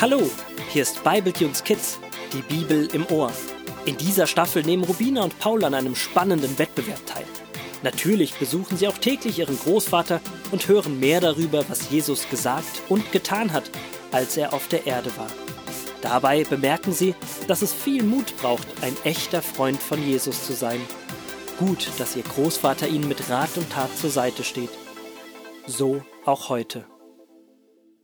Hallo, hier ist Bibletunes Kids, die Bibel im Ohr. In dieser Staffel nehmen Rubina und Paul an einem spannenden Wettbewerb teil. Natürlich besuchen sie auch täglich ihren Großvater und hören mehr darüber, was Jesus gesagt und getan hat, als er auf der Erde war. Dabei bemerken sie, dass es viel Mut braucht, ein echter Freund von Jesus zu sein. Gut, dass ihr Großvater ihnen mit Rat und Tat zur Seite steht. So auch heute.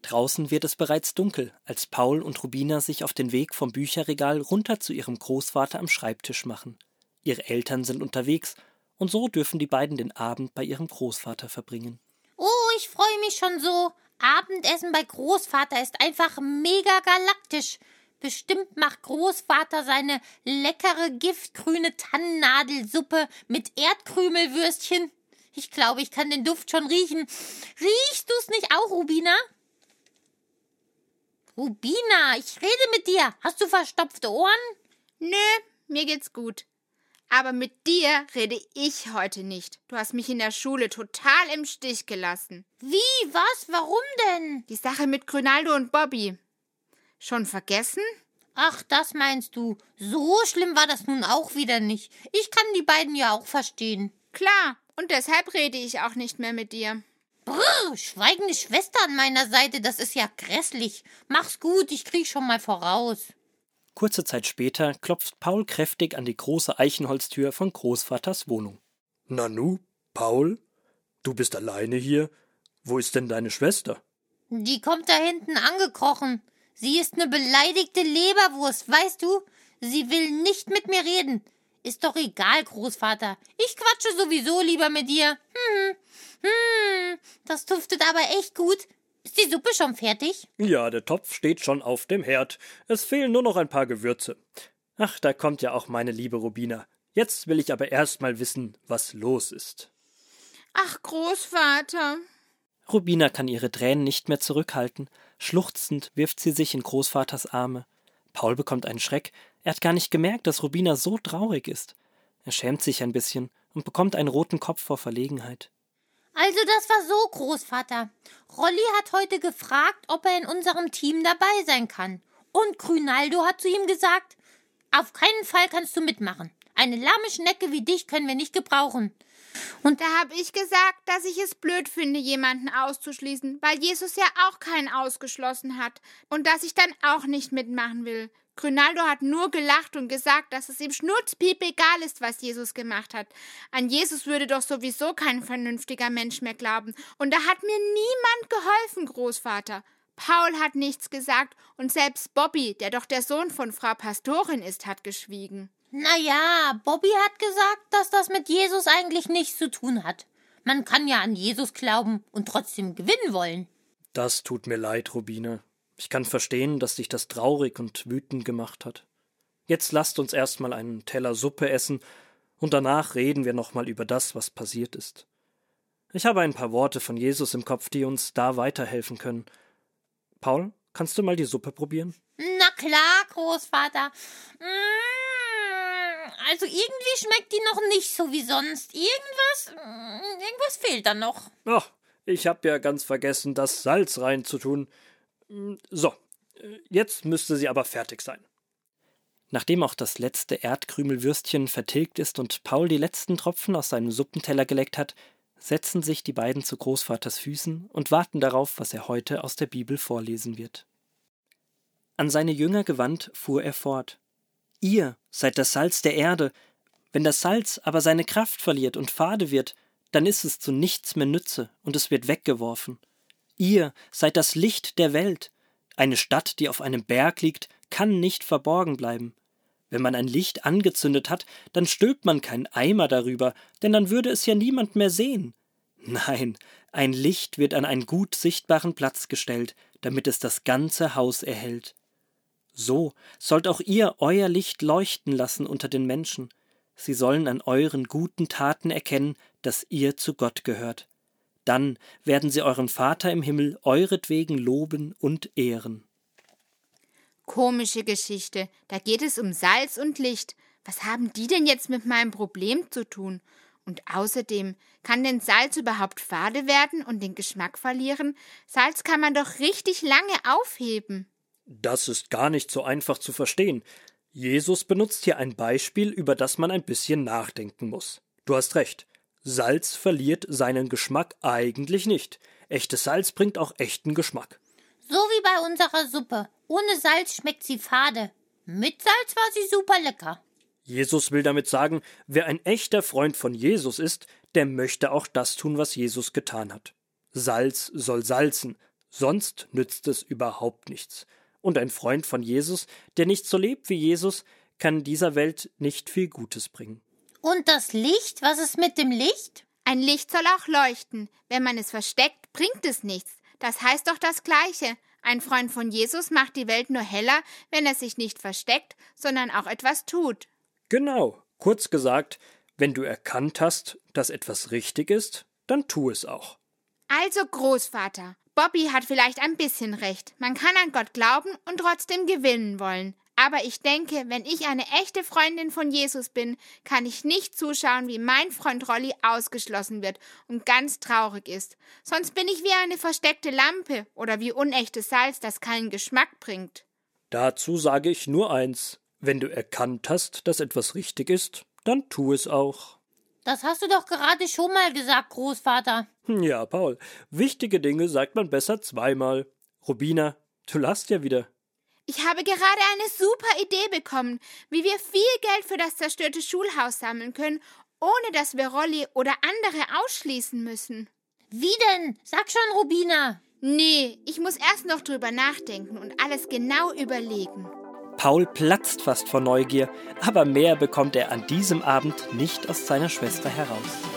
Draußen wird es bereits dunkel, als Paul und Rubina sich auf den Weg vom Bücherregal runter zu ihrem Großvater am Schreibtisch machen. Ihre Eltern sind unterwegs, und so dürfen die beiden den Abend bei ihrem Großvater verbringen. Oh, ich freue mich schon so. Abendessen bei Großvater ist einfach mega galaktisch. Bestimmt macht Großvater seine leckere giftgrüne Tannennadelsuppe mit Erdkrümelwürstchen. Ich glaube, ich kann den Duft schon riechen. Riechst du's nicht auch, Rubina? Rubina, ich rede mit dir. Hast du verstopfte Ohren? Nö, mir geht's gut. Aber mit dir rede ich heute nicht. Du hast mich in der Schule total im Stich gelassen. Wie? Was? Warum denn? Die Sache mit Grünaldo und Bobby. Schon vergessen? Ach, das meinst du. So schlimm war das nun auch wieder nicht. Ich kann die beiden ja auch verstehen. Klar, und deshalb rede ich auch nicht mehr mit dir. Brr, schweigende Schwester an meiner Seite, das ist ja grässlich. Mach's gut, ich krieg schon mal voraus. Kurze Zeit später klopft Paul kräftig an die große Eichenholztür von Großvaters Wohnung. Nanu, Paul? Du bist alleine hier? Wo ist denn deine Schwester? Die kommt da hinten angekrochen. Sie ist ne beleidigte Leberwurst, weißt du? Sie will nicht mit mir reden. Ist doch egal, Großvater. Ich quatsche sowieso lieber mit dir. Hm, hm, das duftet aber echt gut. Ist die Suppe schon fertig? Ja, der Topf steht schon auf dem Herd. Es fehlen nur noch ein paar Gewürze. Ach, da kommt ja auch meine liebe Rubina. Jetzt will ich aber erst mal wissen, was los ist. Ach, Großvater. Rubina kann ihre Tränen nicht mehr zurückhalten. Schluchzend wirft sie sich in Großvaters Arme. Paul bekommt einen Schreck, er hat gar nicht gemerkt, dass Rubina so traurig ist. Er schämt sich ein bisschen und bekommt einen roten Kopf vor Verlegenheit. Also das war so, Großvater. Rolli hat heute gefragt, ob er in unserem Team dabei sein kann. Und Grünaldo hat zu ihm gesagt, auf keinen Fall kannst du mitmachen. Eine lahme Schnecke wie dich können wir nicht gebrauchen. Und da habe ich gesagt, dass ich es blöd finde, jemanden auszuschließen, weil Jesus ja auch keinen ausgeschlossen hat und dass ich dann auch nicht mitmachen will. Grünaldo hat nur gelacht und gesagt, dass es ihm schnurzpiep egal ist, was Jesus gemacht hat. An Jesus würde doch sowieso kein vernünftiger Mensch mehr glauben. Und da hat mir niemand geholfen, Großvater. Paul hat nichts gesagt und selbst Bobby, der doch der Sohn von Frau Pastorin ist, hat geschwiegen. Na ja, Bobby hat gesagt, dass das mit Jesus eigentlich nichts zu tun hat. Man kann ja an Jesus glauben und trotzdem gewinnen wollen. Das tut mir leid, Rubine. Ich kann verstehen, dass dich das traurig und wütend gemacht hat. Jetzt lasst uns erstmal einen Teller Suppe essen und danach reden wir nochmal über das, was passiert ist. Ich habe ein paar Worte von Jesus im Kopf, die uns da weiterhelfen können. Paul, kannst du mal die Suppe probieren? Na klar, Großvater. Mm, also irgendwie schmeckt die noch nicht so wie sonst. Irgendwas, mm, irgendwas fehlt da noch. Ach, ich hab ja ganz vergessen, das Salz reinzutun. So, jetzt müsste sie aber fertig sein. Nachdem auch das letzte Erdkrümelwürstchen vertilgt ist und Paul die letzten Tropfen aus seinem Suppenteller geleckt hat, setzen sich die beiden zu Großvaters Füßen und warten darauf, was er heute aus der Bibel vorlesen wird. An seine Jünger gewandt fuhr er fort. Ihr seid das Salz der Erde. Wenn das Salz aber seine Kraft verliert und fade wird, dann ist es zu nichts mehr Nütze und es wird weggeworfen. Ihr seid das Licht der Welt. Eine Stadt, die auf einem Berg liegt, kann nicht verborgen bleiben. Wenn man ein Licht angezündet hat, dann stülpt man keinen Eimer darüber, denn dann würde es ja niemand mehr sehen. Nein, ein Licht wird an einen gut sichtbaren Platz gestellt, damit es das ganze Haus erhellt. So sollt auch ihr euer Licht leuchten lassen unter den Menschen. Sie sollen an euren guten Taten erkennen, dass ihr zu Gott gehört dann werden sie euren Vater im Himmel euretwegen loben und ehren. Komische Geschichte, da geht es um Salz und Licht. Was haben die denn jetzt mit meinem Problem zu tun? Und außerdem, kann denn Salz überhaupt fade werden und den Geschmack verlieren? Salz kann man doch richtig lange aufheben. Das ist gar nicht so einfach zu verstehen. Jesus benutzt hier ein Beispiel, über das man ein bisschen nachdenken muss. Du hast recht. Salz verliert seinen Geschmack eigentlich nicht. Echtes Salz bringt auch echten Geschmack. So wie bei unserer Suppe. Ohne Salz schmeckt sie fade. Mit Salz war sie super lecker. Jesus will damit sagen, wer ein echter Freund von Jesus ist, der möchte auch das tun, was Jesus getan hat. Salz soll salzen, sonst nützt es überhaupt nichts. Und ein Freund von Jesus, der nicht so lebt wie Jesus, kann dieser Welt nicht viel Gutes bringen. Und das Licht? Was ist mit dem Licht? Ein Licht soll auch leuchten. Wenn man es versteckt, bringt es nichts. Das heißt doch das Gleiche. Ein Freund von Jesus macht die Welt nur heller, wenn er sich nicht versteckt, sondern auch etwas tut. Genau. Kurz gesagt, wenn du erkannt hast, dass etwas richtig ist, dann tu es auch. Also, Großvater, Bobby hat vielleicht ein bisschen recht. Man kann an Gott glauben und trotzdem gewinnen wollen. Aber ich denke, wenn ich eine echte Freundin von Jesus bin, kann ich nicht zuschauen, wie mein Freund Rolli ausgeschlossen wird und ganz traurig ist. Sonst bin ich wie eine versteckte Lampe oder wie unechtes Salz, das keinen Geschmack bringt. Dazu sage ich nur eins. Wenn du erkannt hast, dass etwas richtig ist, dann tu es auch. Das hast du doch gerade schon mal gesagt, Großvater. Hm, ja, Paul. Wichtige Dinge sagt man besser zweimal. Rubina, du lachst ja wieder. Ich habe gerade eine super Idee bekommen, wie wir viel Geld für das zerstörte Schulhaus sammeln können, ohne dass wir Rolli oder andere ausschließen müssen. Wie denn? Sag schon, Rubina. Nee, ich muss erst noch drüber nachdenken und alles genau überlegen. Paul platzt fast vor Neugier, aber mehr bekommt er an diesem Abend nicht aus seiner Schwester heraus.